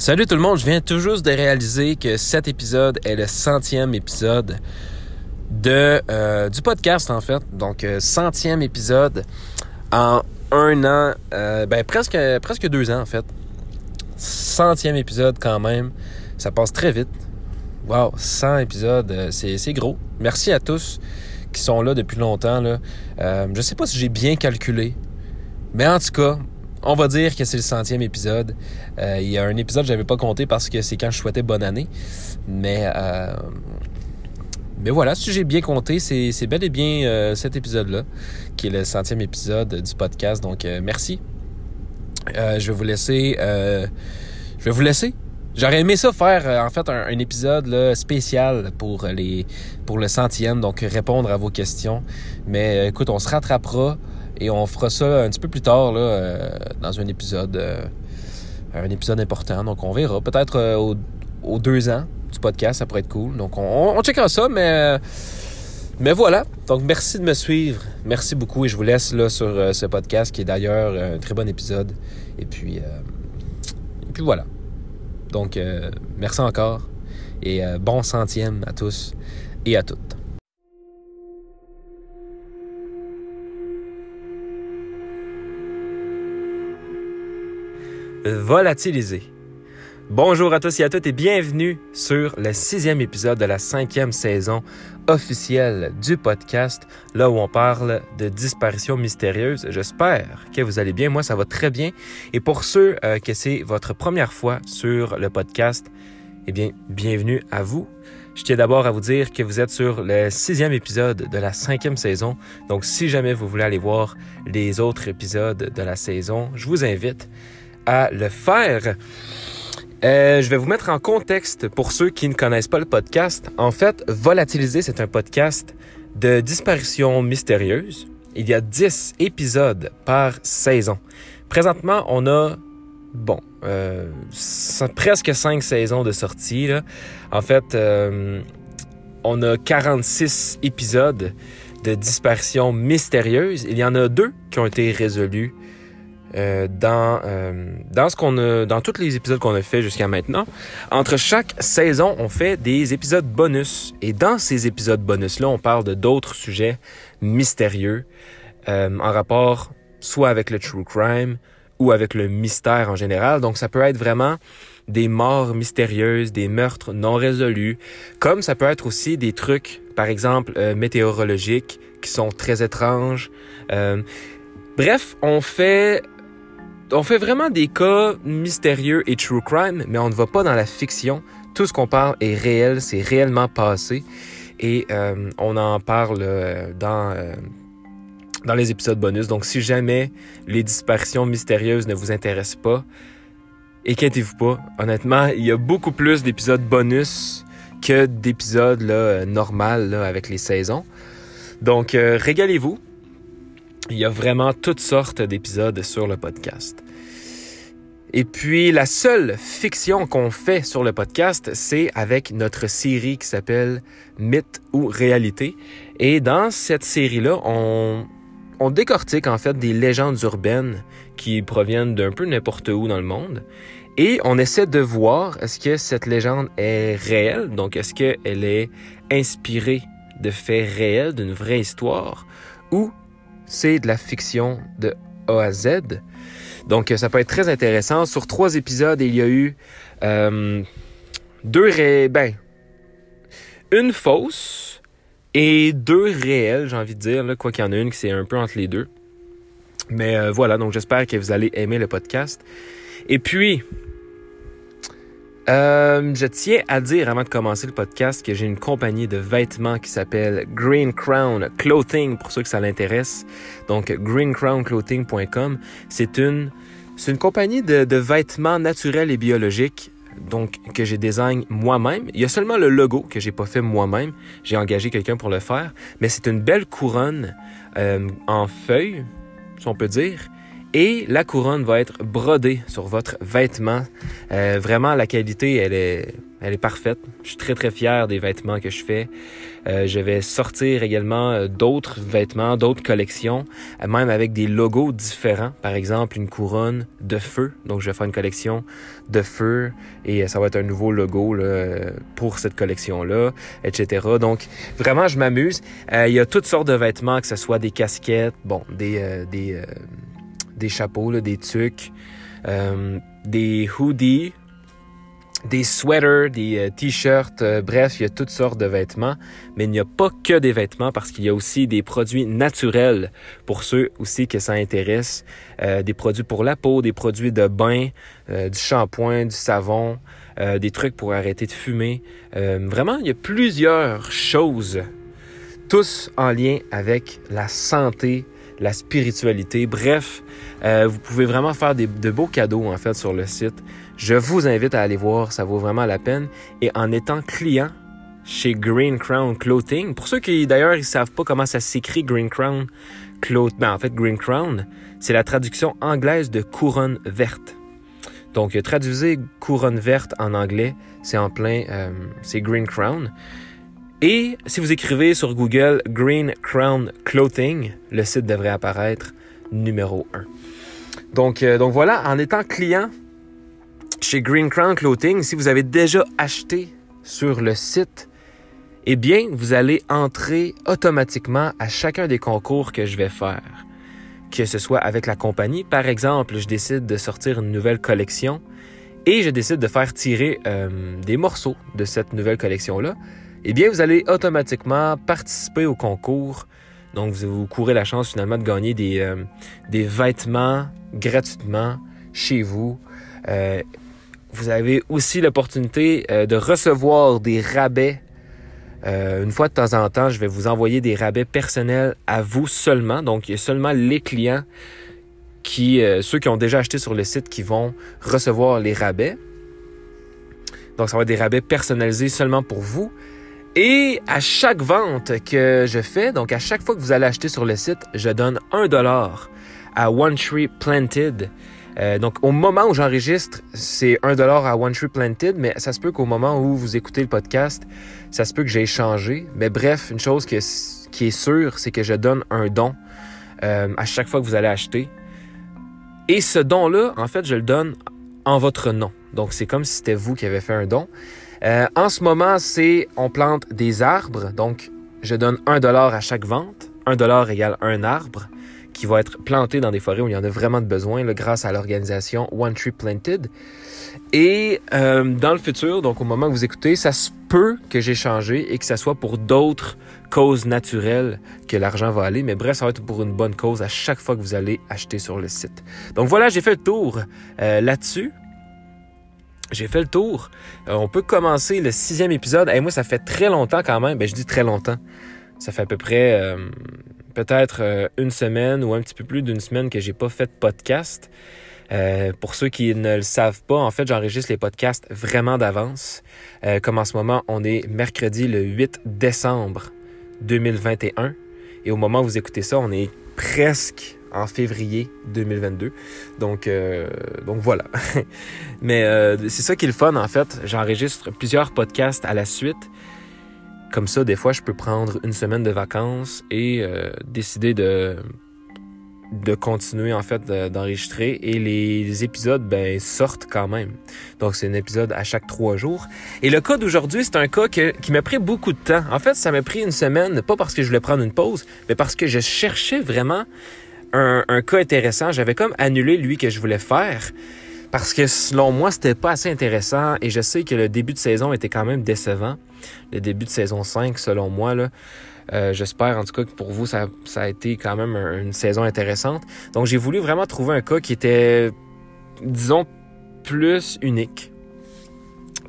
Salut tout le monde, je viens tout juste de réaliser que cet épisode est le centième épisode de, euh, du podcast en fait. Donc euh, centième épisode en un an, euh, ben presque, deux ans en fait. Centième épisode quand même, ça passe très vite. Wow, 100 épisodes, c'est gros. Merci à tous qui sont là depuis longtemps. Là. je sais pas si j'ai bien calculé, mais en tout cas, on va dire que c'est le centième épisode. Euh, il y a un épisode que j'avais pas compté parce que c'est quand je souhaitais bonne année. Mais, euh, mais voilà, si j'ai bien compté, c'est bel et bien euh, cet épisode-là, qui est le centième épisode du podcast. Donc, merci. je vais vous laisser. je vais vous laisser. J'aurais aimé ça faire en fait un, épisode spécial pour les pour le centième, donc répondre à vos questions. Mais écoute, on se rattrapera. Et on fera ça un petit peu plus tard là, euh, dans un épisode euh, un épisode important. Donc on verra. Peut-être euh, aux, deux ans du podcast, ça pourrait être cool. Donc on, on checkera ça, mais mais voilà. Donc merci de me suivre. Merci beaucoup et je vous laisse là sur ce podcast qui est d'ailleurs un très bon épisode. Et puis et puis voilà. Donc merci encore et bon centième à tous et à toutes. Volatiliser. Bonjour à tous et à toutes et bienvenue sur le sixième épisode de la cinquième saison officielle du podcast, là où on parle de disparitions mystérieuses. J'espère que vous allez bien. Moi, ça va très bien. Et pour ceux euh, que c'est votre première fois sur le podcast, eh bien, bienvenue à vous. Je tiens d'abord à vous dire que vous êtes sur le sixième épisode de la cinquième saison. Donc, si jamais vous voulez aller voir les autres épisodes de la saison, je vous invite à le faire. Euh, je vais vous mettre en contexte pour ceux qui ne connaissent pas le podcast. En fait, Volatiliser, c'est un podcast de disparition mystérieuse. Il y a 10 épisodes par saison. Présentement, on a, bon, euh, presque 5 saisons de sortie. En fait, euh, on a 46 épisodes de disparition mystérieuse. Il y en a deux qui ont été résolus euh, dans, euh, dans, ce qu'on a, dans tous les épisodes qu'on a fait jusqu'à maintenant. Entre chaque saison, on fait des épisodes bonus. Et dans ces épisodes bonus-là, on parle de d'autres sujets mystérieux euh, en rapport soit avec le true crime ou avec le mystère en général. Donc ça peut être vraiment des morts mystérieuses, des meurtres non résolus, comme ça peut être aussi des trucs, par exemple, météorologiques qui sont très étranges. bref, on fait on fait vraiment des cas mystérieux et true crime, mais on ne va pas dans la fiction. Tout ce qu'on parle est réel, c'est réellement passé. Et euh, on en parle euh, dans, euh, dans les épisodes bonus. Donc si jamais les disparitions mystérieuses ne vous intéressent pas, inquiétez-vous pas. Honnêtement, il y a beaucoup plus d'épisodes bonus que d'épisodes là, normal avec les saisons. Donc régalez-vous. Il y a vraiment toutes sortes d'épisodes sur le podcast. Et puis la seule fiction qu'on fait sur le podcast, c'est avec notre série qui s'appelle Mythe ou réalité. Et dans cette série-là, on, décortique en fait des légendes urbaines qui proviennent d'un peu n'importe où dans le monde. Et on essaie de voir est-ce que cette légende est réelle, donc est-ce qu'elle est inspirée de faits réels, d'une vraie histoire, ou c'est de la fiction de A à Z. Donc, ça peut être très intéressant. Sur trois épisodes, il y a eu euh, deux ré... ben, une fausse et deux réelles, j'ai envie de dire, quoi qu'il y en a une qui c'est un peu entre les deux. Mais euh, voilà, donc j'espère que vous allez aimer le podcast. Et puis, euh, je tiens à dire avant de commencer le podcast que j'ai une compagnie de vêtements qui s'appelle Green Crown Clothing pour ceux que ça l'intéresse. Donc greencrownclothing.com, c'est une c'est une compagnie de, vêtements naturels et biologiques donc que j'ai design moi-même. Il y a seulement le logo que j'ai pas fait moi-même. J'ai engagé quelqu'un pour le faire, mais c'est une belle couronne euh, en feuilles, si on peut dire, Et la couronne va être brodée sur votre vêtement. Euh, vraiment, la qualité, elle est, elle est parfaite. Je suis très, très fier des vêtements que je fais. Euh, je vais sortir également euh, d'autres vêtements, d'autres collections, même avec des logos différents. Par exemple, une couronne de feu. Donc, je vais faire une collection de feu et ça va être un nouveau logo là, pour cette collection-là, etc. Donc, vraiment, je m'amuse. il y a toutes sortes de vêtements, que ce soit des casquettes, bon, des... des des chapeaux, des tucs, euh, des hoodies, des sweaters, des euh, t-shirts, euh, bref, il y a toutes sortes de vêtements, mais il n'y a pas que des vêtements parce qu'il y a aussi des produits naturels pour ceux aussi que ça intéresse, des produits pour la peau, des produits de bain, du shampoing, du savon, des trucs pour arrêter de fumer. vraiment, il y a plusieurs choses, tous en lien avec la santé, la spiritualité. Bref, euh, vous pouvez vraiment faire de beaux cadeaux en fait sur le site. Je vous invite à aller voir, ça vaut vraiment la peine. Et en étant client chez Green Crown Clothing, pour ceux qui d'ailleurs ils savent pas comment ça s'écrit Green Crown Clothing, ben, en fait Green Crown, c'est la traduction anglaise de couronne verte. Donc traduisez couronne verte en anglais, c'est en plein, euh, c'est Green Crown. Et si vous écrivez sur Google Green Crown Clothing, le site devrait apparaître numéro 1. Donc, euh, donc voilà, en étant client chez Green Crown Clothing, si vous avez déjà acheté sur le site, eh bien, vous allez entrer automatiquement à chacun des concours que je vais faire. Que ce soit avec la compagnie, par exemple, je décide de sortir une nouvelle collection et je décide de faire tirer euh, des morceaux de cette nouvelle collection-là eh bien, vous allez automatiquement participer au concours. Donc, vous, courez la chance finalement de gagner des, euh, des vêtements gratuitement chez vous. Euh, vous avez aussi l'opportunité euh, de recevoir des rabais. une fois de temps en temps, je vais vous envoyer des rabais personnels à vous seulement. Donc, il y a seulement les clients qui, ceux qui ont déjà acheté sur le site, qui vont recevoir les rabais. Donc, ça va être des rabais personnalisés seulement pour vous. Et à chaque vente que je fais, donc à chaque fois que vous allez acheter sur le site, je donne un dollar à One Tree Planted. Euh, donc au moment où j'enregistre, c'est un dollar à One Tree Planted, mais ça se peut qu'au moment où vous écoutez le podcast, ça se peut que j'ai changé. Mais bref, une chose qui est sûre, c'est que je donne un don euh, à chaque fois que vous allez acheter. Et ce don-là, en fait, je le donne en votre nom. Donc c'est comme si c'était vous qui avez fait un don. Euh, en ce moment, c'est on plante des arbres. Donc, je donne un dollar à chaque vente. Un dollar égale un arbre qui va être planté dans des forêts où il y en a vraiment de besoin grâce à l'organisation One Tree Planted. Et euh, dans le futur, donc au moment où vous écoutez, ça se peut que j'ai changé et que ça soit pour d'autres causes naturelles que l'argent va aller. Mais bref, ça va être pour une bonne cause à chaque fois que vous allez acheter sur le site. Donc voilà, j'ai fait le tour euh, là-dessus. J'ai fait le tour. Euh, on peut commencer le sixième épisode. Et moi, ça fait très longtemps quand même. Ben, je dis très longtemps. Ça fait à peu près euh, peut-être euh, une semaine ou un petit peu plus d'une semaine que j'ai pas fait de podcast. pour ceux qui ne le savent pas, en fait, j'enregistre les podcasts vraiment d'avance. comme en ce moment, on est mercredi le 8 décembre 2021. Et au moment où vous écoutez ça, on est presque en février 2022. Donc, euh, donc voilà. Mais euh, c'est ça qui est le fun, en fait. J'enregistre plusieurs podcasts à la suite. Comme ça, des fois, je peux prendre une semaine de vacances et euh, décider de de continuer en fait d'enregistrer et les épisodes ben sortent quand même. Donc c'est un épisode à chaque trois jours. Et le cas d'aujourd'hui c'est un cas qui m'a pris beaucoup de temps. En fait ça m'a pris une semaine pas parce que je voulais prendre une pause, mais parce que je cherchais vraiment un, cas intéressant. J'avais comme annulé lui que je voulais faire parce que selon moi, c'était pas assez intéressant et je sais que le début de saison était quand même décevant. Le début de saison 5, selon moi, là. Euh, j'espère en tout cas que pour vous, ça, ça a été quand même une saison intéressante. Donc j'ai voulu vraiment trouver un cas qui était, disons, plus unique.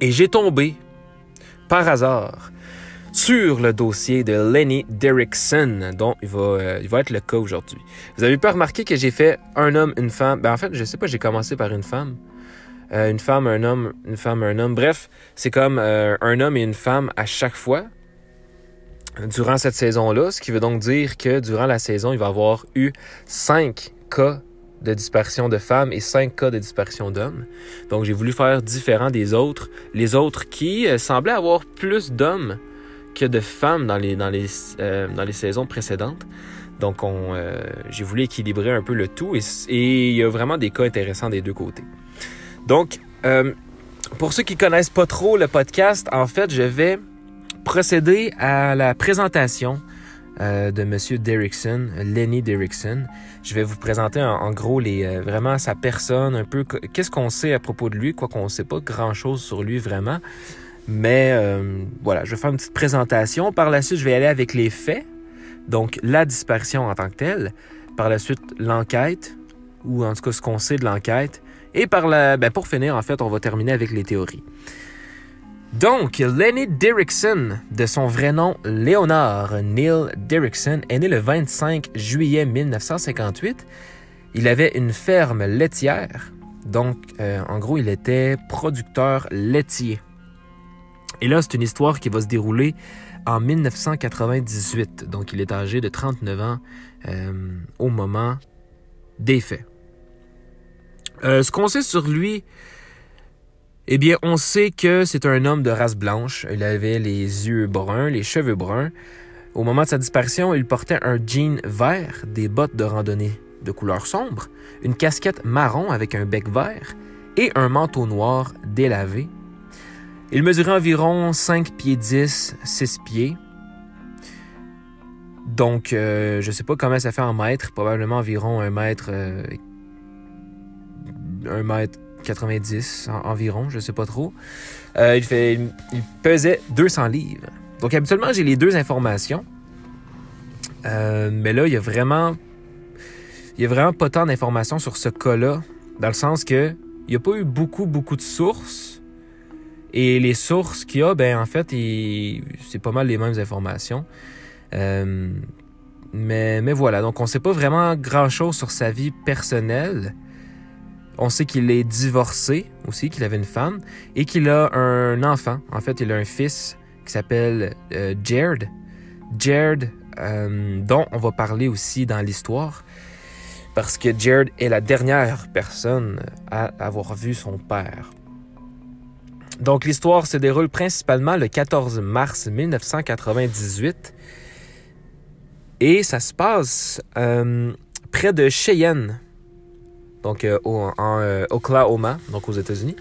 Et j'ai tombé, par hasard, sur le dossier de Lenny Derrickson, dont il va, euh, il va être le cas aujourd'hui. Vous avez pas remarqué que j'ai fait un homme, une femme. Ben, en fait, je sais pas, j'ai commencé par une femme. Euh, une femme, un homme, une femme, un homme. Bref, c'est comme euh, un homme et une femme à chaque fois durant cette saison-là, ce qui veut donc dire que durant la saison, il va y avoir eu cinq cas de disparition de femmes et 5 cas de disparition d'hommes. Donc j'ai voulu faire différent des autres. Les autres qui semblaient avoir plus d'hommes que de femmes dans les, dans les, euh, dans les saisons précédentes. Donc on, euh, j'ai voulu équilibrer un peu le tout et, il y a vraiment des cas intéressants des deux côtés. Donc, pour ceux qui connaissent pas trop le podcast, en fait, je vais procéder à la présentation euh, de Monsieur Derrickson, Lenny Derrickson. Je vais vous présenter en, gros les, euh, vraiment sa personne, un peu qu'est-ce qu'on sait à propos de lui, quoi qu'on ne sait pas grand-chose sur lui vraiment. Mais euh, voilà, je vais faire une petite présentation. Par la suite, je vais aller avec les faits, donc la disparition en tant que telle. Par la suite, l'enquête, ou en tout cas ce qu'on sait de l'enquête. Et par la, ben pour finir, en fait, on va terminer avec les théories. Donc, Lenny Derrickson, de son vrai nom Leonard Neil Derrickson, est né le 25 juillet 1958. Il avait une ferme laitière, donc euh, en gros, il était producteur laitier. Et là, c'est une histoire qui va se dérouler en 1998, donc il est âgé de 39 ans euh, au moment des faits. Euh, ce qu'on sait sur lui, eh bien, on sait que c'est un homme de race blanche. Il avait les yeux bruns, les cheveux bruns. Au moment de sa disparition, il portait un jean vert, des bottes de randonnée de couleur sombre, une casquette marron avec un bec vert et un manteau noir délavé. Il mesurait environ 5 pieds 10, 6 pieds. Donc, euh, je ne sais pas comment ça fait en mètres, probablement environ un mètre, euh, un mètre 90 environ, je sais pas trop. Euh, il, pesait 200 livres. Donc habituellement, j'ai les deux informations. Euh, mais là, il y a vraiment. Il y a vraiment pas tant d'informations sur ce cas-là, dans le sens que il n'y a pas eu beaucoup, beaucoup de sources. Et les sources qu'il y a, ben en fait, c'est pas mal les mêmes informations. Euh, mais, mais voilà, donc on sait pas vraiment grand-chose sur sa vie personnelle. On sait qu'il est divorcé aussi, qu'il avait une femme et qu'il a un enfant. En fait, il a un fils qui s'appelle euh, Jared. Jared, euh, dont on va parler aussi dans l'histoire, parce que Jared est la dernière personne à avoir vu son père. Donc l'histoire se déroule principalement le 14 mars 1998 et ça se passe euh, près de Cheyenne, donc euh, en euh, Oklahoma, donc aux États-Unis.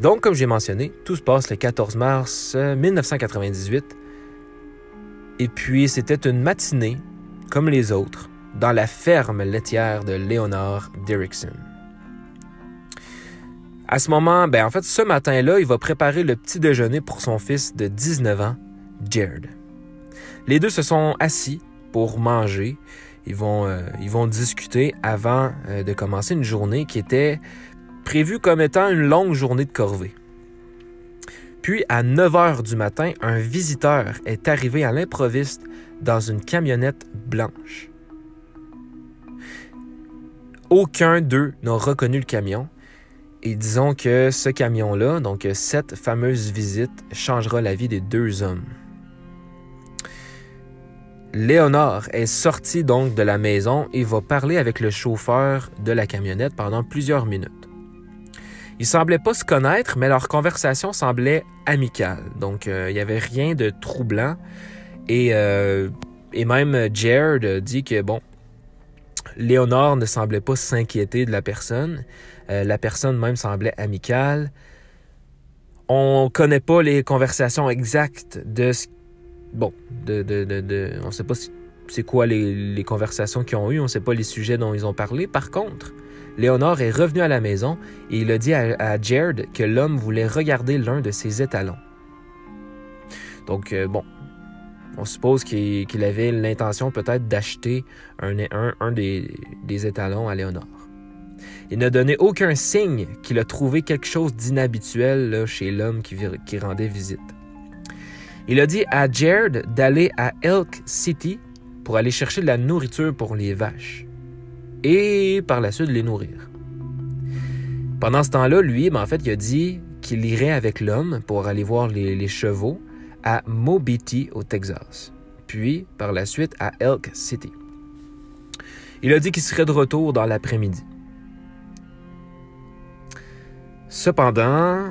Donc, comme j'ai mentionné, tout se passe le 14 mars 1998. Euh, Et puis, c'était une matinée, comme les autres, dans la ferme laitière de Leonard Derrickson. À ce moment, ben en fait, ce matin-là, il va préparer le petit déjeuner pour son fils de 19 ans, Jared. Les deux se sont assis pour manger ils vont, euh, discuter avant euh, de commencer une journée qui était prévue comme étant une longue journée de corvée. Puis, à 9 heures du matin, un visiteur est arrivé à l'improviste dans une camionnette blanche. Aucun d'eux n'a reconnu le camion. Et disons que ce camion-là, donc cette fameuse visite, changera la vie des deux hommes. Léonard est sorti donc de la maison et va parler avec le chauffeur de la camionnette pendant plusieurs minutes. Ils semblaient pas se connaître, mais leur conversation semblait amicale. Donc, euh, il n'y avait rien de troublant. Et, euh, et même Jared dit que, bon, Léonard ne semblait pas s'inquiéter de la personne. Euh, la personne même semblait amicale. On connaît pas les conversations exactes de ce bon, on ne sait pas c'est quoi les, conversations qu'ils ont eues, on ne sait pas les sujets dont ils ont parlé. Par contre, Léonard est revenu à la maison et il a dit à, Jared que l'homme voulait regarder l'un de ses étalons. Donc, euh, bon, on suppose qu'il avait l'intention peut-être d'acheter un, des, étalons à Léonard. Il n'a donné aucun signe qu'il a trouvé quelque chose d'inhabituel chez l'homme qui, rendait visite. Il a dit à Jared d'aller à Elk City pour aller chercher de la nourriture pour les vaches et par la suite les nourrir. Pendant ce temps-là, lui, ben, en fait, il a dit qu'il irait avec l'homme pour aller voir les, chevaux à Mobiti au Texas, puis par la suite à Elk City. Il a dit qu'il serait de retour dans l'après-midi. Cependant,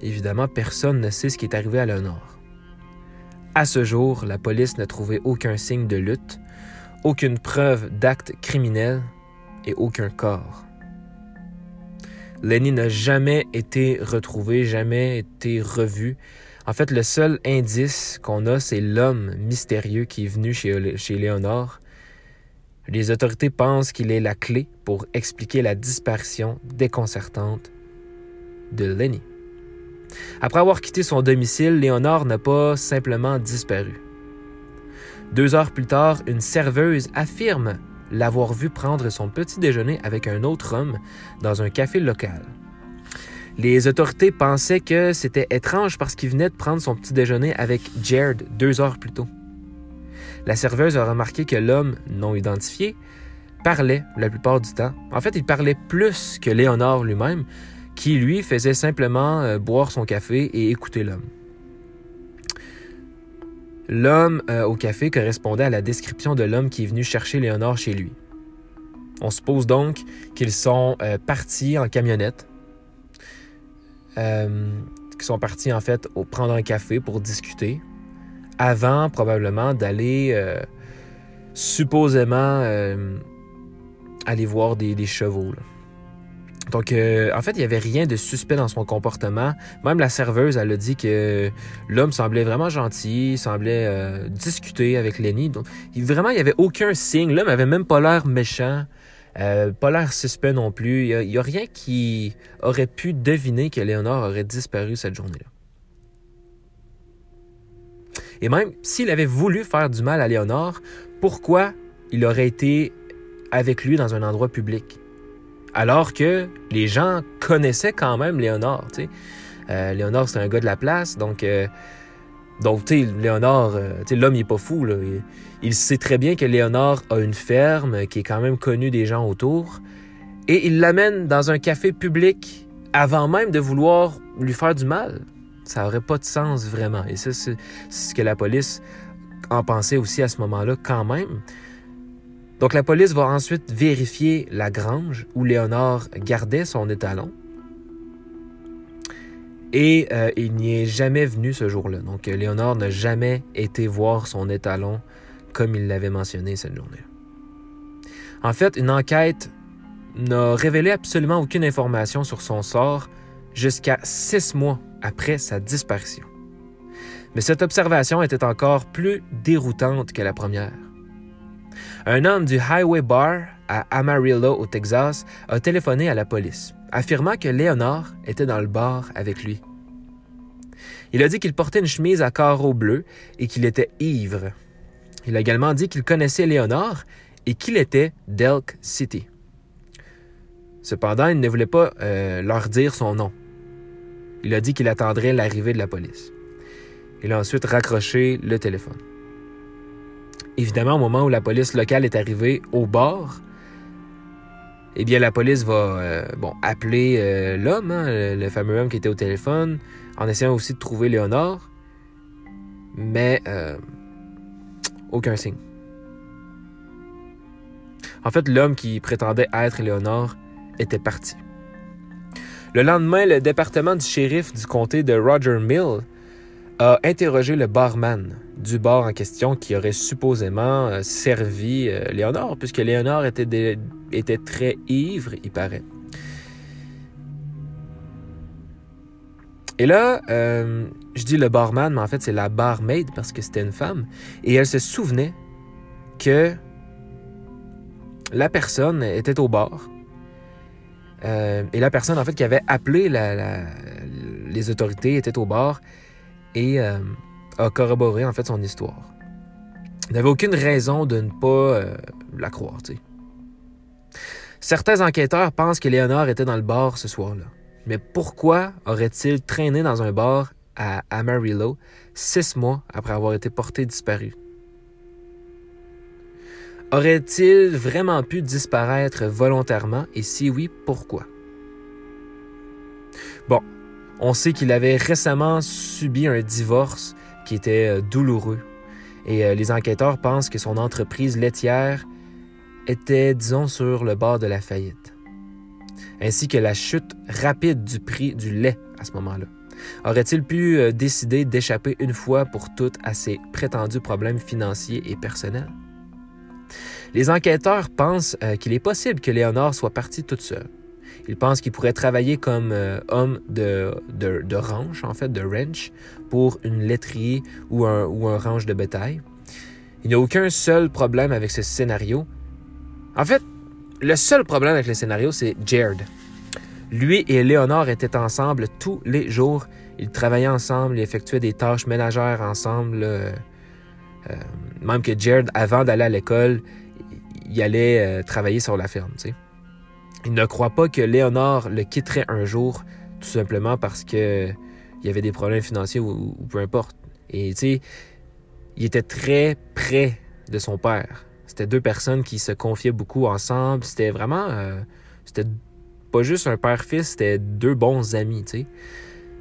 évidemment, personne ne sait ce qui est arrivé à Léonore. À ce jour, la police n'a trouvé aucun signe de lutte, aucune preuve d'acte criminel et aucun corps. Lenny n'a jamais été retrouvé, jamais été revu. En fait, le seul indice qu'on a, c'est l'homme mystérieux qui est venu chez, chez Léonore. Les autorités pensent qu'il est la clé pour expliquer la disparition déconcertante de Lenny. Après avoir quitté son domicile, Léonore n'a pas simplement disparu. Deux heures plus tard, une serveuse affirme l'avoir vu prendre son petit déjeuner avec un autre homme dans un café local. Les autorités pensaient que c'était étrange parce qu'il venait de prendre son petit déjeuner avec Jared deux heures plus tôt. La serveuse a remarqué que l'homme non identifié parlait la plupart du temps. En fait, il parlait plus que Léonard lui-même, qui lui faisait simplement euh, boire son café et écouter l'homme. L'homme euh, au café correspondait à la description de l'homme qui est venu chercher Léonard chez lui. On suppose donc qu'ils sont euh, partis en camionnette, qu'ils sont partis en fait prendre un café pour discuter, avant probablement d'aller supposément aller voir des, chevaux. Donc, euh, en fait, il n'y avait rien de suspect dans son comportement. Même la serveuse, elle a dit que l'homme semblait vraiment gentil, semblait euh, discuter avec Lenny. Donc, vraiment, il n'y avait aucun signe. L'homme avait même pas l'air méchant, euh, pas l'air suspect non plus. Il n'y a, a, rien qui aurait pu deviner que Léonard aurait disparu cette journée-là. Et même s'il avait voulu faire du mal à Léonard, pourquoi il aurait été avec lui dans un endroit public? Alors que les gens connaissaient quand même Léonard. Euh, Léonard, c'est un gars de la place, donc, euh, euh, tu sais, l'homme, il pas fou. Là. Il, sait très bien que Léonard a une ferme qui est quand même connue des gens autour. Et il l'amène dans un café public avant même de vouloir lui faire du mal. Ça n'aurait pas de sens vraiment. Et ça, c'est ce que la police en pensait aussi à ce moment-là quand même. Donc la police va ensuite vérifier la grange où Léonard gardait son étalon. Et euh, il n'y est jamais venu ce jour-là. Donc Léonard n'a jamais été voir son étalon comme il l'avait mentionné cette journée. En fait, une enquête n'a révélé absolument aucune information sur son sort jusqu'à six mois après sa disparition. Mais cette observation était encore plus déroutante que la première. Un homme du Highway Bar à Amarillo, au Texas, a téléphoné à la police, affirmant que Léonard était dans le bar avec lui. Il a dit qu'il portait une chemise à carreaux bleus et qu'il était ivre. Il a également dit qu'il connaissait Léonard et qu'il était d'Elk City. Cependant, il ne voulait pas euh, leur dire son nom. Il a dit qu'il attendrait l'arrivée de la police. Il a ensuite raccroché le téléphone. Évidemment, au moment où la police locale est arrivée au bord, eh bien, la police va euh, appeler euh, l'homme, hein, le, fameux homme qui était au téléphone, en essayant aussi de trouver Léonore, mais euh, aucun signe. En fait, l'homme qui prétendait être Léonore était parti. Le lendemain, le département du shérif du comté de Roger Mill a interrogé le barman du bar en question qui aurait supposément euh, servi euh, puisque Léonard était, était très ivre, il paraît. Et là, euh, je dis le barman, mais en fait c'est la barmaid parce que c'était une femme, et elle se souvenait que la personne était au bar. et la personne en fait qui avait appelé les autorités était au bar et euh, a corroboré en fait son histoire. Il n'avait aucune raison de ne pas euh, la croire. Certains enquêteurs pensent que Léonard était dans le bar ce soir-là. Mais pourquoi aurait-il traîné dans un bar à Amarillo six mois après avoir été porté disparu? Aurait-il vraiment pu disparaître volontairement? Et si oui, pourquoi? Bon, on sait qu'il avait récemment subi un divorce qui était euh, douloureux. Et euh, les enquêteurs pensent que son entreprise laitière était, disons, sur le bord de la faillite, ainsi que la chute rapide du prix du lait à ce moment-là. Aurait-il pu euh, décider d'échapper une fois pour toutes à ses prétendus problèmes financiers et personnels? Les enquêteurs pensent qu'il est possible que Léonard soit parti toute seule. Ils pensent qu'il pourrait travailler comme euh, homme de, de, ranch, en fait, de ranch, pour une laiterie ou un, ou un ranch de bétail. Il n'y a aucun seul problème avec ce scénario. En fait, le seul problème avec le scénario, c'est Jared. Lui et Léonard étaient ensemble tous les jours. Ils travaillaient ensemble, ils effectuaient des tâches ménagères ensemble. Euh, même que Jared, avant d'aller à l'école, il allait euh, travailler sur la ferme. Il ne croit pas que Léonard le quitterait un jour, tout simplement parce que il y avait des problèmes financiers ou, peu importe. Et tu sais, il était très près de son père. C'était deux personnes qui se confiaient beaucoup ensemble. C'était vraiment, euh, c'était pas juste un père-fils, c'était deux bons amis, tu sais.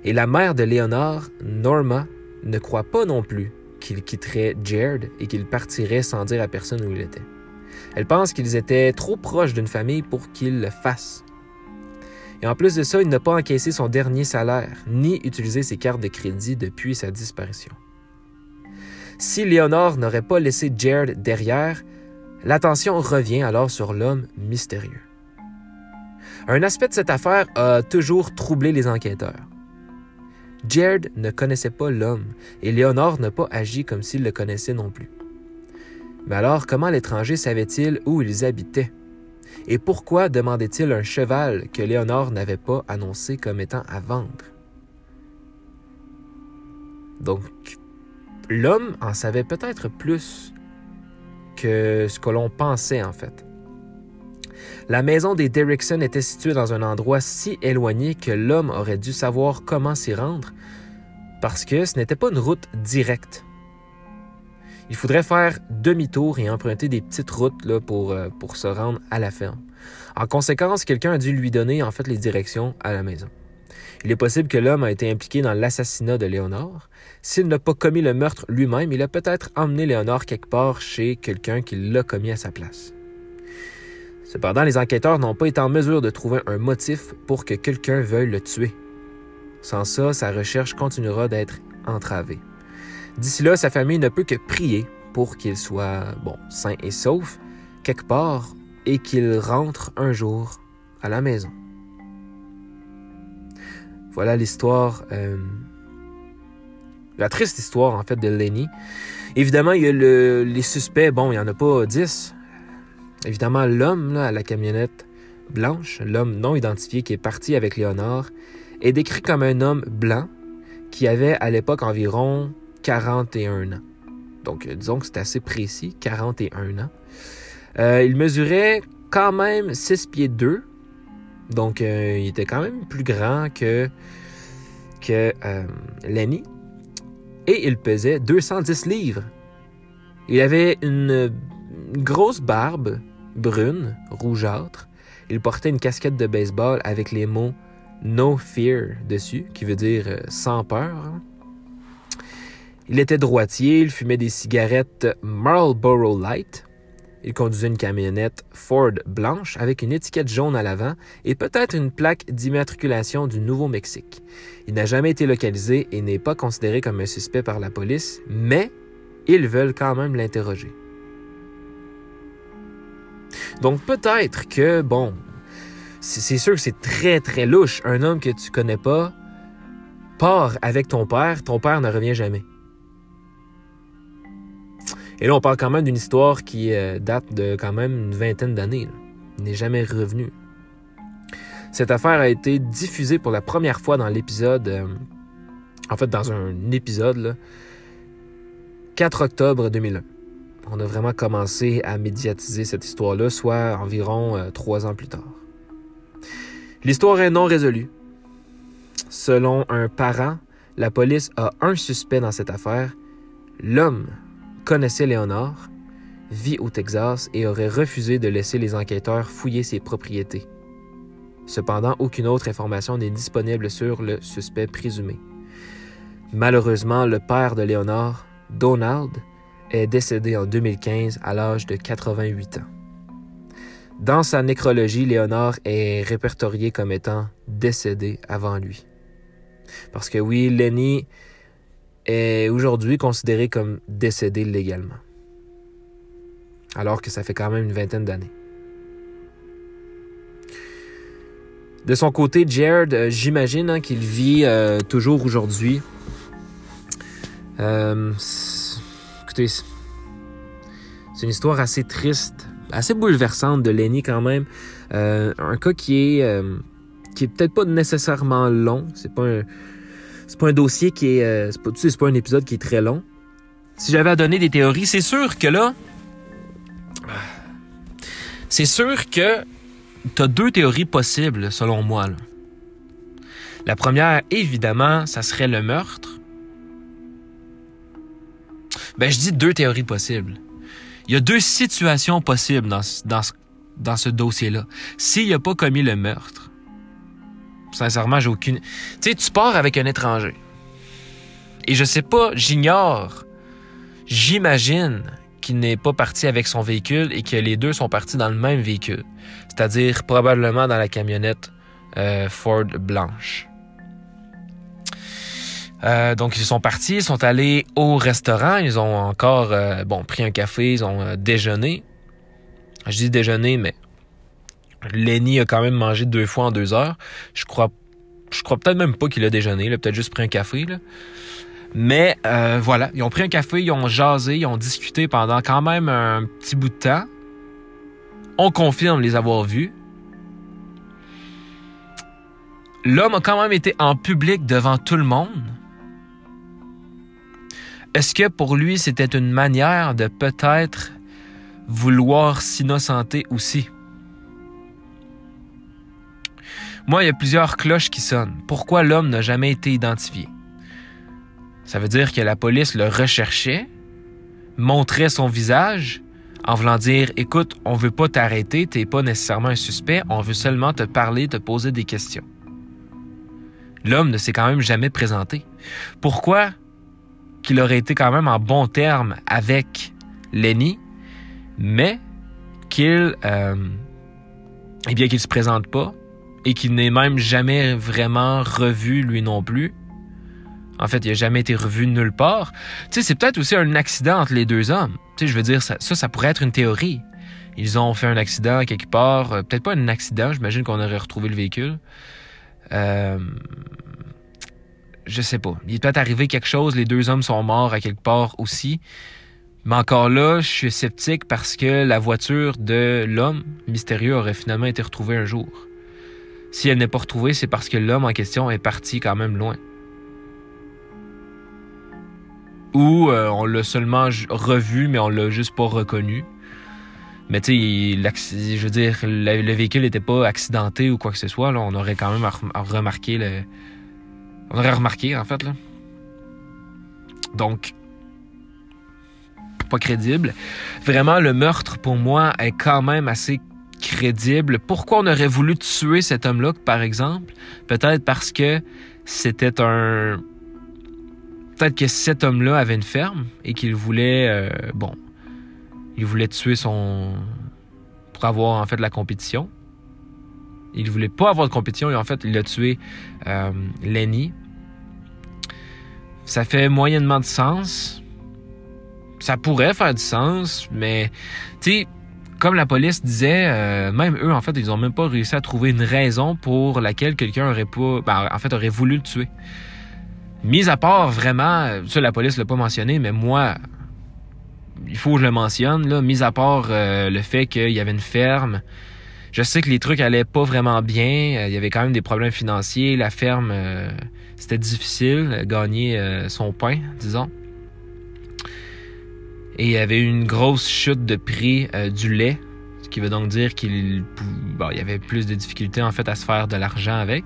Et la mère de Léonard, Norma, ne croit pas non plus qu'il quitterait Jared et qu'il partirait sans dire à personne où il était. Elle pense qu'ils étaient trop proches d'une famille pour qu'il le fasse. Et en plus de ça, il n'a pas encaissé son dernier salaire, ni utilisé ses cartes de crédit depuis sa disparition. Si Léonore n'aurait pas laissé Jared derrière, l'attention revient alors sur l'homme mystérieux. Un aspect de cette affaire a toujours troublé les enquêteurs. Jared ne connaissait pas l'homme et Léonore n'a pas agi comme s'il le connaissait non plus. Mais alors, comment l'étranger savait-il où ils habitaient? Et pourquoi demandait-il un cheval que Léonore n'avait pas annoncé comme étant à vendre? Donc, l'homme en savait peut-être plus que ce que l'on pensait en fait. La maison des Derrickson était située dans un endroit si éloigné que l'homme aurait dû savoir comment s'y rendre parce que ce n'était pas une route directe il faudrait faire demi-tour et emprunter des petites routes euh, pour se rendre à la ferme. En conséquence, quelqu'un a dû lui donner en fait les directions à la maison. Il est possible que l'homme a été impliqué dans l'assassinat de Léonore. S'il n'a pas commis le meurtre lui-même, il a peut-être emmené Léonore quelque part chez quelqu'un qui l'a commis à sa place. Cependant, les enquêteurs n'ont pas été en mesure de trouver un motif pour que quelqu'un veuille le tuer. Sans ça, sa recherche continuera d'être entravée. D'ici là, sa famille ne peut que prier pour qu'il soit, bon, sain et sauf, quelque part, et qu'il rentre un jour à la maison. Voilà l'histoire, euh, la triste histoire en fait de Lenny. Évidemment, il y a les suspects, bon, il n'y en a pas dix. Évidemment, l'homme à la camionnette blanche, l'homme non identifié qui est parti avec Léonard, est décrit comme un homme blanc qui avait à l'époque environ 41 ans. Donc, euh, disons que c'est assez précis, 41 ans. Euh, il mesurait quand même 6 pieds 2. Donc, euh, il était quand même plus grand que, que Lenny. Et il pesait 210 livres. Il avait une, grosse barbe brune, rougeâtre. Il portait une casquette de baseball avec les mots No Fear dessus, qui veut dire sans peur. Hein. Il était droitier, il fumait des cigarettes Marlboro Light. Il conduisait une camionnette Ford blanche avec une étiquette jaune à l'avant et peut-être une plaque d'immatriculation du Nouveau-Mexique. Il n'a jamais été localisé et n'est pas considéré comme un suspect par la police, mais ils veulent quand même l'interroger. Donc peut-être que, bon, c'est sûr que c'est très très louche. Un homme que tu connais pas part avec ton père, ton père ne revient jamais. Et là, on parle quand même d'une histoire qui euh, date de quand même une vingtaine d'années. N'est jamais revenu. Cette affaire a été diffusée pour la première fois dans l'épisode, euh, en fait dans un épisode, 4 octobre 2001. On a vraiment commencé à médiatiser cette histoire-là, soit environ euh, trois ans plus tard. L'histoire est non résolue. Selon un parent, la police a un suspect dans cette affaire, l'homme connaissait Léonard, vit au Texas et aurait refusé de laisser les enquêteurs fouiller ses propriétés. Cependant, aucune autre information n'est disponible sur le suspect présumé. Malheureusement, le père de Léonard, Donald, est décédé en 2015 à l'âge de 88 ans. Dans sa nécrologie, Léonard est répertorié comme étant décédé avant lui. Parce que oui, Lenny est aujourd'hui considéré comme décédé légalement. Alors que ça fait quand même une vingtaine d'années. De son côté, Jared, euh, j'imagine hein, qu'il vit euh, toujours aujourd'hui. Euh, écoutez, c'est une histoire assez triste, assez bouleversante de Lenny quand même. un cas qui est qui est peut-être pas nécessairement long. C'est pas un c'est pas un dossier qui est c'est pas, c'est pas un épisode qui est très long. Si j'avais à donner des théories, c'est sûr que là, c'est sûr que tu as deux théories possibles, selon moi. La première, évidemment, ça serait le meurtre. Ben, je dis deux théories possibles. Il y a deux situations possibles dans, dans, dans ce dossier-là. S'il n'a pas commis le meurtre, sincèrement, j'ai aucune. Tu sais, tu pars avec un étranger. Et je sais pas, j'ignore, j'imagine qu'il n'est pas parti avec son véhicule et que les deux sont partis dans le même véhicule, c'est-à-dire probablement dans la camionnette euh, Ford blanche. Euh, donc ils sont partis, ils sont allés au restaurant, ils ont encore euh, pris un café, ils ont déjeuné. Je dis déjeuner, mais Lenny a quand même mangé deux fois en deux heures. Je crois, je crois peut-être même pas qu'il a déjeuné, il a peut-être juste pris un café. Mais euh, voilà, ils ont pris un café, ils ont jasé, ils ont discuté pendant quand même un petit bout de temps. On confirme les avoir vus. L'homme a quand même été en public devant tout le monde. Est-ce que pour lui, c'était une manière de peut-être vouloir s'innocenter aussi? Moi, il y a plusieurs cloches qui sonnent. Pourquoi l'homme n'a jamais été identifié? Ça veut dire que la police le recherchait, montrait son visage en voulant dire écoute, on veut pas t'arrêter, t'es pas nécessairement un suspect, on veut seulement te parler, te poser des questions. L'homme ne s'est quand même jamais présenté. Pourquoi qu'il aurait été quand même en bon terme avec Lenny, mais qu'il euh, eh bien qu'il se présente pas et qu'il n'est même jamais vraiment revu lui non plus en fait, il n'a jamais été revu nulle part. Tu sais, c'est peut-être aussi un accident entre les deux hommes. Tu sais, je veux dire, ça, ça, pourrait être une théorie. Ils ont fait un accident quelque part. Euh, peut-être pas un accident, j'imagine qu'on aurait retrouvé le véhicule. Euh, je sais pas. Il est peut-être arrivé quelque chose, les deux hommes sont morts à quelque part aussi. Mais encore là, je suis sceptique parce que la voiture de l'homme mystérieux aurait finalement été retrouvée un jour. Si elle n'est pas retrouvée, c'est parce que l'homme en question est parti quand même loin. ou euh, on l'a seulement revu, mais on l'a juste pas reconnu. Mais tu sais, je veux dire, le, véhicule n'était pas accidenté ou quoi que ce soit. Là. On aurait quand même remarqué le. On aurait remarqué, en fait. Donc, pas crédible. Vraiment, le meurtre, pour moi, est quand même assez crédible. Pourquoi on aurait voulu tuer cet homme-là, par exemple? Peut-être parce que c'était un Peut-être que cet homme-là avait une ferme et qu'il voulait, euh, bon, il voulait tuer son, pour avoir en fait la compétition. Il voulait pas avoir de compétition et en fait il a tué euh, Lenny. Ça fait moyennement de sens. Ça pourrait faire du sens, mais tu sais, comme la police disait, euh, même eux en fait ils ont même pas réussi à trouver une raison pour laquelle quelqu'un aurait pas, ben, voulu le tuer. Mis à part vraiment, ça la police l'a pas mentionné, mais moi, il faut que je le mentionne, là, mis à part euh, le fait qu'il y avait une ferme, je sais que les trucs allaient pas vraiment bien, euh, il y avait quand même des problèmes financiers, la ferme, euh, c'était difficile, gagner son pain, disons. Et il y avait une grosse chute de prix du lait, ce qui veut donc dire qu'il y avait plus de difficultés en fait à se faire de l'argent avec.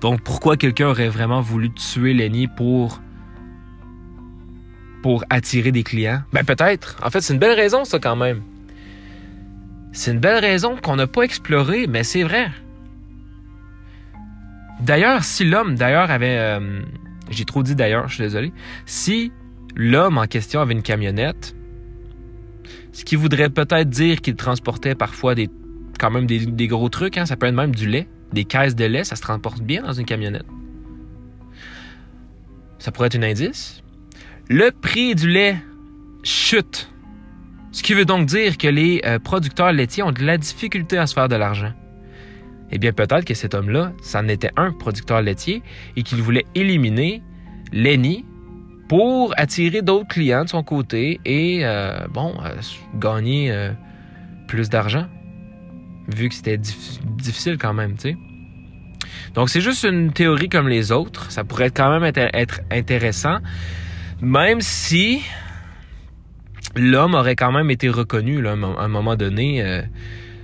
Donc pourquoi quelqu'un aurait vraiment voulu tuer Lenny pour pour attirer des clients? Ben peut-être. En fait, c'est une belle raison ça quand même. C'est une belle raison qu'on n'a pas explorée, mais c'est vrai. D'ailleurs, si l'homme, d'ailleurs, avait... Euh, j'ai trop dit d'ailleurs, je suis désolé. Si l'homme en question avait une camionnette, ce qui voudrait peut-être dire qu'il transportait parfois des quand même des, gros trucs, hein. ça peut être même du lait, des caisses de lait, ça se transporte bien dans une camionnette. Ça pourrait être un indice. Le prix du lait chute. Ce qui veut donc dire que les euh, producteurs laitiers ont de la difficulté à se faire de l'argent. Eh bien, peut-être que cet homme-là, c'en était un producteur laitier et qu'il voulait éliminer Lenny pour attirer d'autres clients de son côté et, euh, bon, euh, gagner plus d'argent. Vu que c'était difficile quand même, tu sais. Donc, c'est juste une théorie comme les autres. Ça pourrait quand même être intéressant. Même si l'homme aurait quand même été reconnu là, à un moment donné. Euh,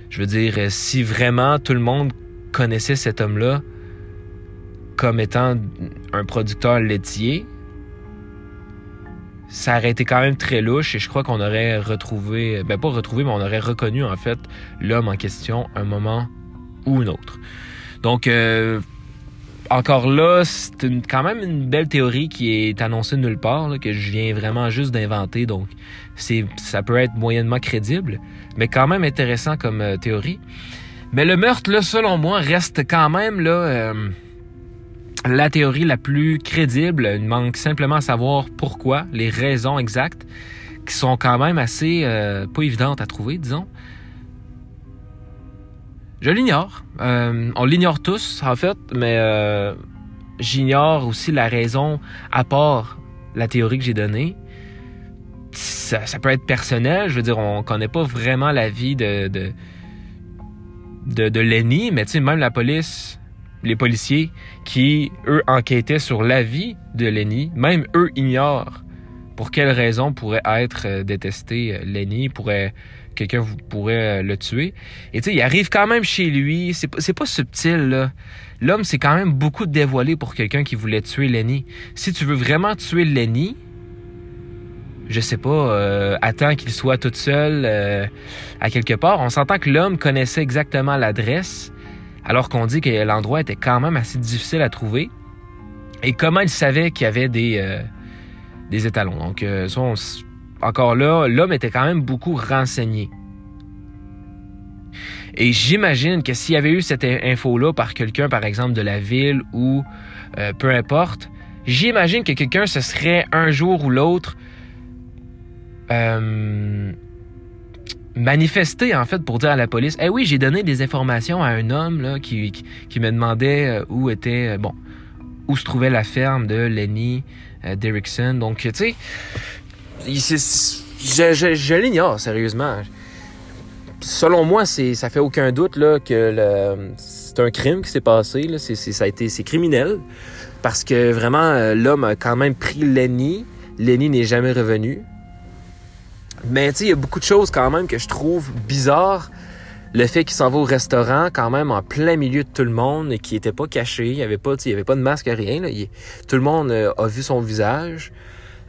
je veux dire, euh, si vraiment tout le monde connaissait cet homme-là comme étant un producteur laitier, ça aurait été quand même très louche et je crois qu'on aurait retrouvé, ben pas retrouvé, mais on aurait reconnu en fait l'homme en question un moment ou un autre. Donc, euh, encore là, c'est quand même une belle théorie qui est annoncée nulle part, que je viens vraiment juste d'inventer. Donc, c'est, ça peut être moyennement crédible, mais quand même intéressant comme euh, théorie. Mais le meurtre, là, selon moi, reste quand même là, euh, la théorie la plus crédible. Il manque simplement à savoir pourquoi, les raisons exactes, qui sont quand même assez euh, pas évidentes à trouver, disons. Je l'ignore. Euh, on l'ignore tous, en fait, mais euh, j'ignore aussi la raison à part la théorie que j'ai donnée. Ça, peut être personnel, je veux dire, on connaît pas vraiment la vie de, de, de, de Lenny, mais tu sais, même la police, les policiers qui, eux, enquêtaient sur la vie de Lenny, même eux ignorent pour quelle raison pourrait être euh, détesté Lenny, pourrait quelqu'un pourrait euh, le tuer. Et tu sais, il arrive quand même chez lui. C'est, c'est pas subtil. L'homme, c'est quand même beaucoup dévoilé pour quelqu'un qui voulait tuer Lenny. Si tu veux vraiment tuer Lenny, je sais pas, euh, attends qu'il soit tout seul euh, à quelque part. On s'entend que l'homme connaissait exactement l'adresse, alors qu'on dit que l'endroit était quand même assez difficile à trouver. Et comment il savait qu'il y avait des, des étalons. Donc, on, encore là, l'homme était quand même beaucoup renseigné. Et j'imagine que s'il y avait eu cette info-là par quelqu'un, par exemple, de la ville ou euh, peu importe, j'imagine que quelqu'un se serait un jour ou l'autre euh, manifesté, en fait, pour dire à la police Eh oui, j'ai donné des informations à un homme qui, qui, me demandait euh, où était, bon, où se trouvait la ferme de Lenny Derrickson. Donc, tu sais, je, l'ignore, sérieusement. Selon moi, c'est, ça fait aucun doute que c'est un crime qui s'est passé. Là. Été, c'est criminel. Parce que vraiment, euh, l'homme a quand même pris Lenny. Lenny n'est jamais revenu. Mais tu sais, il y a beaucoup de choses quand même que je trouve bizarres. Le fait qu'il s'en va au restaurant quand même en plein milieu de tout le monde et qu'il était pas caché, il y avait pas, il avait pas de masque rien. Là. tout le monde euh, a vu son visage.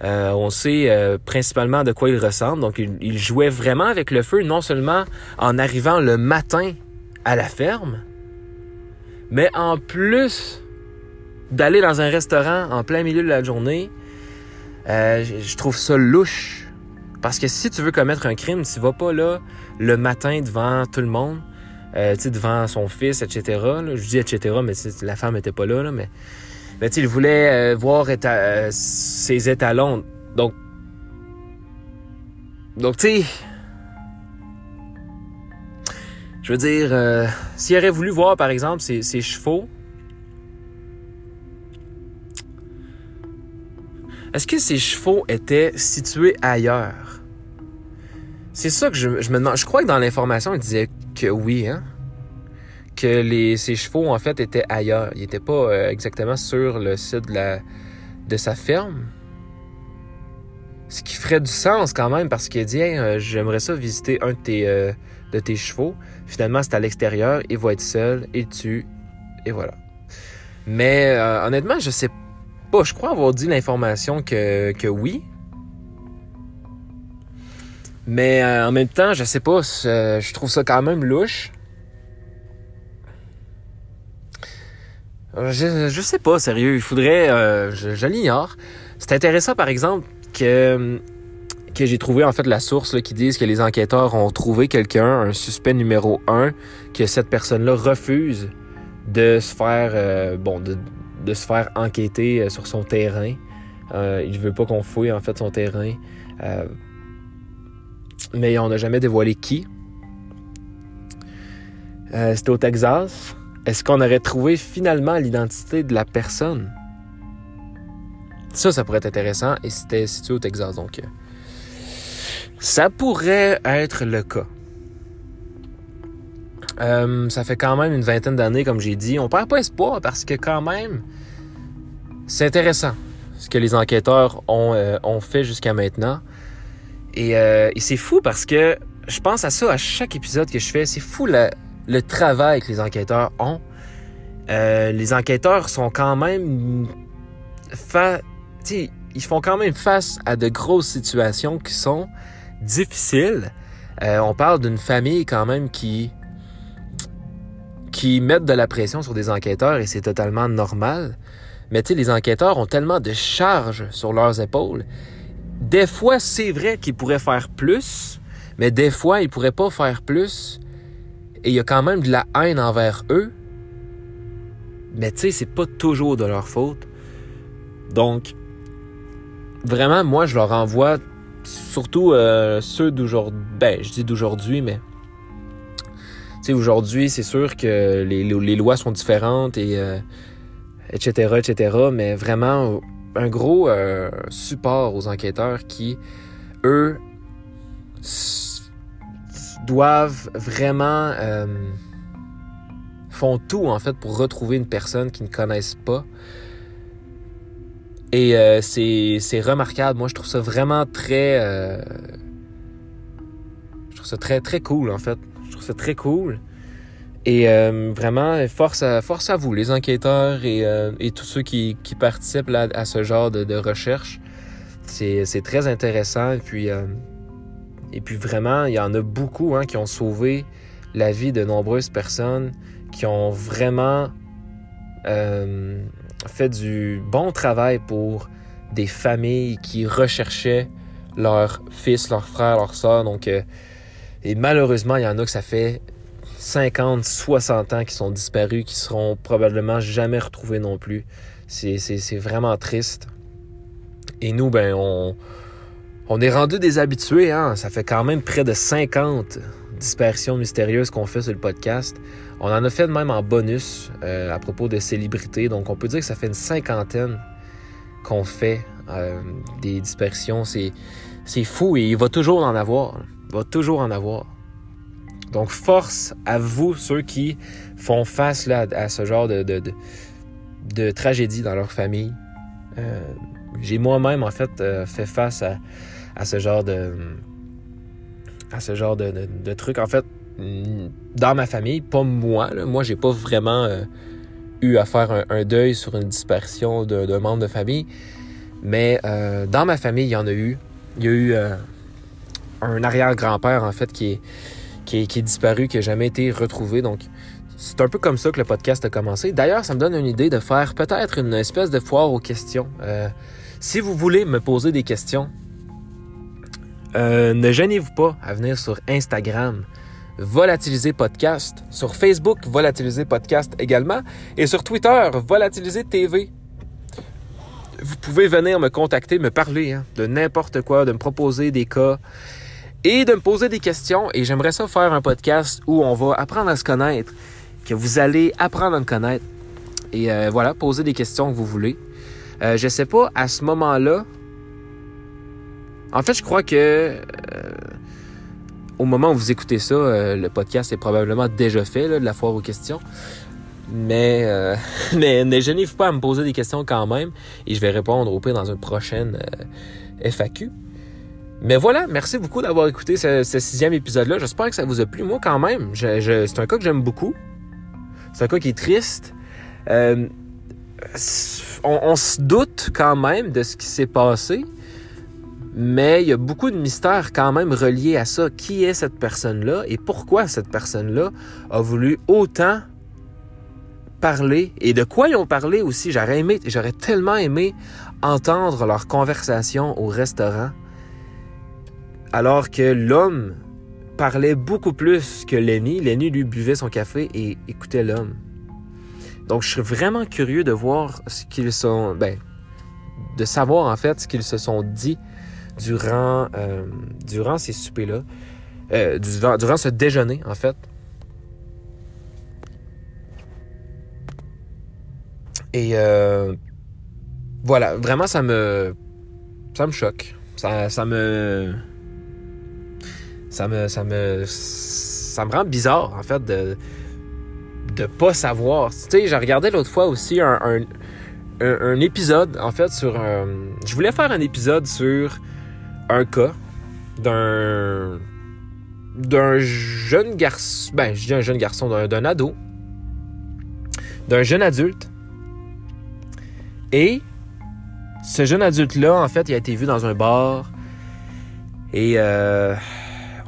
Euh, on sait euh, principalement de quoi il ressemble. Donc, il, jouait vraiment avec le feu, non seulement en arrivant le matin à la ferme, mais en plus d'aller dans un restaurant en plein milieu de la journée. Je trouve ça louche. Parce que si tu veux commettre un crime, tu vas pas là le matin devant tout le monde, euh, devant son fils, etc. Je dis etc., mais la femme était pas là, là mais mais il voulait euh, voir euh, ses étalons. Donc, donc tu sais, je veux dire, s'il aurait voulu voir, par exemple, ses, chevaux, est-ce que ses chevaux étaient situés ailleurs? C'est ça que je, je, me demande. Je crois que dans l'information, il disait que oui, hein? que les, ses chevaux, en fait, étaient ailleurs. Ils n'étaient pas euh, exactement sur le site de, la, de sa ferme. Ce qui ferait du sens quand même, parce qu'il dit euh, J'aimerais ça visiter un de tes, euh, de tes chevaux. Finalement, c'est à l'extérieur, il va être seul, il tue, et voilà. Mais honnêtement, je sais pas. Je crois avoir dit l'information que, que oui. Mais en même temps, je sais pas, je trouve ça quand même louche. Je, sais pas, sérieux. Il faudrait. Euh, je, l'ignore. C'est intéressant, par exemple, que, que j'ai trouvé en fait la source qui disent que les enquêteurs ont trouvé quelqu'un, un suspect numéro un, que cette personne-là refuse de se faire euh, bon de, de, se faire enquêter sur son terrain. Euh, il veut pas qu'on fouille en fait son terrain. Mais on n'a jamais dévoilé qui. C'était au Texas. Est-ce qu'on aurait trouvé finalement l'identité de la personne? Ça, ça pourrait être intéressant et c'était situé au Texas. Donc, euh, ça pourrait être le cas. Euh, ça fait quand même une vingtaine d'années, comme j'ai dit. On perd pas espoir parce que quand même, c'est intéressant ce que les enquêteurs euh, ont fait jusqu'à maintenant. Et, et c'est fou parce que je pense à ça à chaque épisode que je fais. C'est fou le, travail que les enquêteurs ont. les enquêteurs sont quand même ils font quand même face à de grosses situations qui sont difficiles. Euh, on parle d'une famille quand même qui qui mettent de la pression sur des enquêteurs et c'est totalement normal. Mais tu sais, les enquêteurs ont tellement de charges sur leurs épaules. Des fois, c'est vrai qu'ils pourraient faire plus, mais des fois, ils pourraient pas faire plus. Et il y a quand même de la haine envers eux. Mais tu sais, c'est pas toujours de leur faute. Donc, vraiment, moi, je leur envoie surtout euh, ceux d'aujourd'hui. Ben, je dis d'aujourd'hui, mais. Tu sais, aujourd'hui, c'est sûr que les, les, lois sont différentes et. etc., euh, etc. Mais vraiment, un gros euh, support aux enquêteurs qui, eux, doivent vraiment. font tout, en fait, pour retrouver une personne qu'ils ne connaissent pas. Et euh, c'est remarquable. Moi, je trouve ça vraiment très... Euh, je trouve ça très, très cool, en fait. Je trouve ça très cool. Et euh, vraiment, force à, force à vous, les enquêteurs et, et tous ceux qui, participent à ce genre de, recherche. C'est très intéressant. Et puis, et puis vraiment, il y en a beaucoup hein, qui ont sauvé la vie de nombreuses personnes, qui ont vraiment fait du bon travail pour des familles qui recherchaient leur fils, leur frère, leur soeur. Donc, euh, et malheureusement, il y en a que ça fait 50, 60 ans qui sont disparus, qui seront probablement jamais retrouvés non plus. C'est vraiment triste. Et nous, ben, on, est rendu des habitués. Hein? Ça fait quand même près de 50 disparitions mystérieuses qu'on fait sur le podcast. On en a fait de même en bonus euh, à propos de célébrités. Donc, on peut dire que ça fait une cinquantaine qu'on fait euh, des dispersions. C'est, c'est fou et il va toujours en avoir. Il va toujours en avoir. Donc, force à vous, ceux qui font face là, à ce genre de, de, de, tragédie dans leur famille. Euh, j'ai moi-même, en fait, fait face à, à, ce genre de à ce genre de, de trucs. En fait, dans ma famille, pas moi. Là. Moi, j'ai pas vraiment euh, eu à faire un, deuil sur une disparition d'un membre de famille. Mais euh, dans ma famille, il y en a eu. Il y a eu euh, un arrière-grand-père, en fait, qui est, qui est, disparu, qui n'a jamais été retrouvé. Donc, c'est un peu comme ça que le podcast a commencé. D'ailleurs, ça me donne une idée de faire peut-être une espèce de foire aux questions. si vous voulez me poser des questions, ne gênez-vous pas à venir sur Instagram. Volatiliser Podcast. Sur Facebook, Volatiliser Podcast également. Et sur Twitter, Volatiliser TV. Vous pouvez venir me contacter, me parler hein, de n'importe quoi, de me proposer des cas et de me poser des questions. Et j'aimerais ça faire un podcast où on va apprendre à se connaître, que vous allez apprendre à me connaître. Et euh, voilà, poser des questions que vous voulez. Euh, je sais pas, à ce moment-là, en fait, je crois que euh, au moment où vous écoutez ça, euh, le podcast est probablement déjà fait, de la foire aux questions. Mais, euh, n'arrive pas à me poser des questions quand même et je vais répondre au pire dans une prochaine FAQ. Mais voilà, merci beaucoup d'avoir écouté ce, sixième épisode-là. J'espère que ça vous a plu. Moi, quand même, c'est un cas que j'aime beaucoup. C'est un cas qui est triste. on, on, se doute quand même de ce qui s'est passé. Mais il y a beaucoup de mystères quand même reliés à ça. Qui est cette personne-là et pourquoi cette personne-là a voulu autant parler et de quoi ils ont parlé aussi? J'aurais aimé, j'aurais tellement aimé entendre leur conversation au restaurant. Alors que l'homme parlait beaucoup plus que Lenny. Lenny, lui, buvait son café et écoutait l'homme. Donc, je suis vraiment curieux de voir ce qu'ils sont... Ben, de savoir, en fait, ce qu'ils se sont dit durant, euh, durant ces soupers-là. Euh, durant, ce déjeuner, en fait. Et euh, voilà, vraiment, ça me, ça me choque. Ça me, ça me, ça me, ça me rend bizarre, en fait, de, de pas savoir. Tu sais, j'ai regardé l'autre fois aussi un, un, épisode, en fait, sur un, je voulais faire un épisode sur un cas d'un, d'un jeune garçon, ben, je dis un jeune garçon, d'un ado, d'un jeune adulte et ce jeune adulte-là, en fait, il a été vu dans un bar et euh,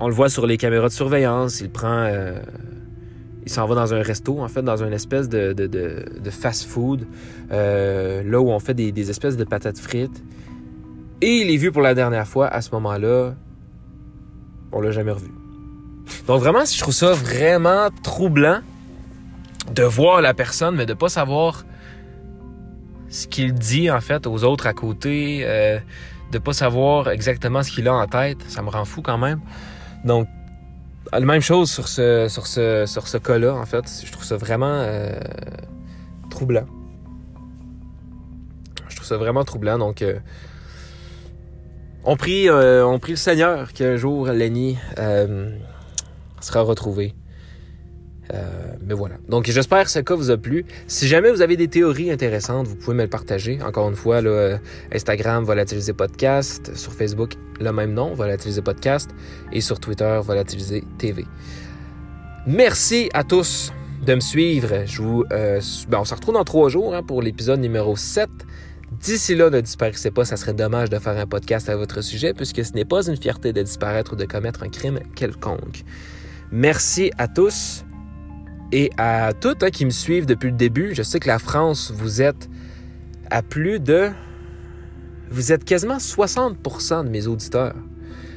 on le voit sur les caméras de surveillance. Il prend. Euh, il s'en va dans un resto, en fait, dans une espèce de, fast-food, euh, là où on fait des, espèces de patates frites. Et il est vu pour la dernière fois à ce moment-là. On l'a jamais revu. Donc vraiment, je trouve ça vraiment troublant de voir la personne, mais de pas savoir ce qu'il dit en fait aux autres à côté, euh, de pas savoir exactement ce qu'il a en tête, ça me rend fou quand même. Donc la même chose sur ce sur ce sur ce cas-là en fait, je trouve ça vraiment euh, troublant. Je trouve ça vraiment troublant. Donc euh, on prie euh, on prie le Seigneur qu'un jour Lenny sera retrouvé mais voilà. Donc j'espère que ce cas vous a plu. Si jamais vous avez des théories intéressantes, vous pouvez me le partager. Encore une fois, euh, Instagram, Volatiliser Podcast. Sur Facebook, le même nom, Volatiliser Podcast. Et sur Twitter, Volatiliser TV. Merci à tous de me suivre. Je vous, euh, ben, on se retrouve dans trois jours hein, pour l'épisode numéro 7. D'ici là, ne disparaissez pas, ça serait dommage de faire un podcast à votre sujet puisque ce n'est pas une fierté de disparaître ou de commettre un crime quelconque. Merci à tous. Et à tous hein, qui me suivent depuis le début, je sais que la France, vous êtes à plus de... Vous êtes quasiment 60% de mes auditeurs.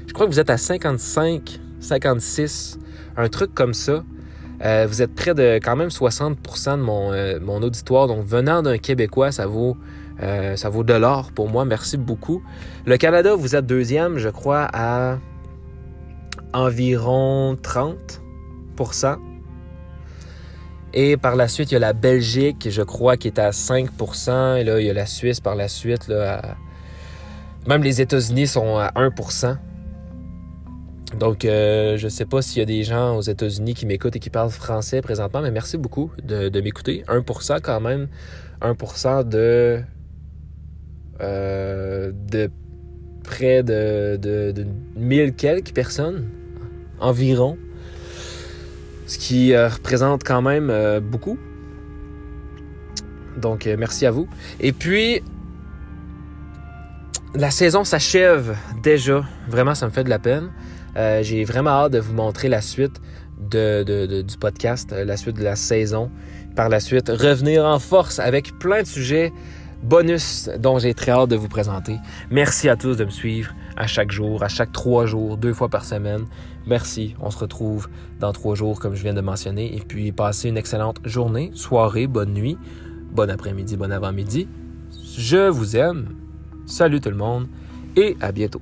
Je crois que vous êtes à 55, 56, un truc comme ça. Euh, vous êtes près de quand même 60% de mon, euh, mon auditoire. Donc, venant d'un Québécois, ça vaut, euh, ça vaut de l'or pour moi. Merci beaucoup. Le Canada, vous êtes deuxième, je crois, à environ 30%. Et par la suite, il y a la Belgique, je crois, qui est à 5%. Et là, il y a la Suisse par la suite. Là, Même les États-Unis sont à 1%. Donc, euh, je ne sais pas s'il y a des gens aux États-Unis qui m'écoutent et qui parlent français présentement, mais merci beaucoup de, m'écouter. 1% quand même. 1% de, euh, de près de, de, de 1000 quelques personnes environ ce qui euh, représente quand même euh, beaucoup. Donc, euh, merci à vous. Et puis, la saison s'achève déjà. Vraiment, ça me fait de la peine. J'ai vraiment hâte de vous montrer la suite du podcast, la suite de la saison. Par la suite, revenir en force avec plein de sujets bonus dont j'ai très hâte de vous présenter. Merci à tous de me suivre à chaque jour, à chaque trois jours, deux fois par semaine. Merci. On se retrouve dans trois jours, comme je viens de mentionner. Et puis, passez une excellente journée, soirée, bonne nuit, bon après-midi, bon avant-midi. Je vous aime. Salut tout le monde et à bientôt.